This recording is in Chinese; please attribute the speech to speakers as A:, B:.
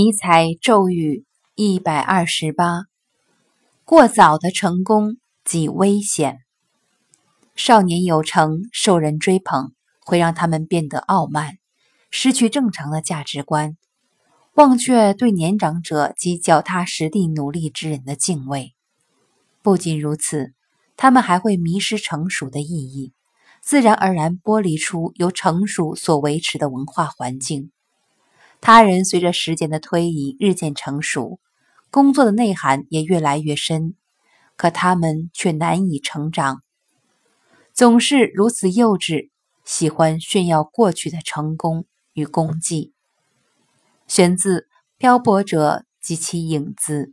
A: 尼采咒语一百二十八：过早的成功即危险。少年有成，受人追捧，会让他们变得傲慢，失去正常的价值观，忘却对年长者及脚踏实地努力之人的敬畏。不仅如此，他们还会迷失成熟的意义，自然而然剥离出由成熟所维持的文化环境。他人随着时间的推移日渐成熟，工作的内涵也越来越深，可他们却难以成长，总是如此幼稚，喜欢炫耀过去的成功与功绩。选自《漂泊者及其影子》。